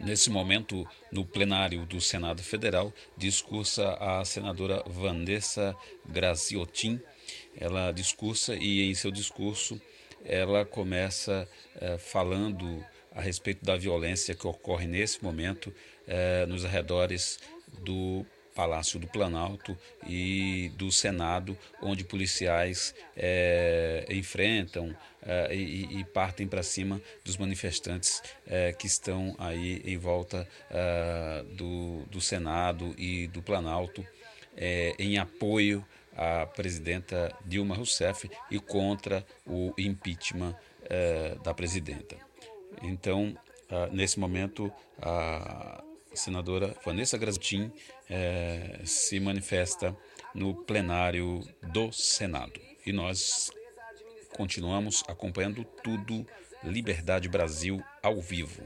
Nesse momento, no plenário do Senado Federal, discursa a senadora Vanessa Graziotin. Ela discursa e, em seu discurso, ela começa eh, falando a respeito da violência que ocorre nesse momento eh, nos arredores do Palácio do Planalto e do Senado, onde policiais é, enfrentam é, e, e, partem para cima dos manifestantes é, que estão aí em volta do, do Senado e do Planalto, em apoio à presidenta Dilma Rousseff e contra o impeachment da presidenta. Então, nesse momento, a senadora Vanessa Graziotin é, se manifesta no plenário do Senado. E nós continuamos acompanhando tudo Liberdade Brasil ao vivo.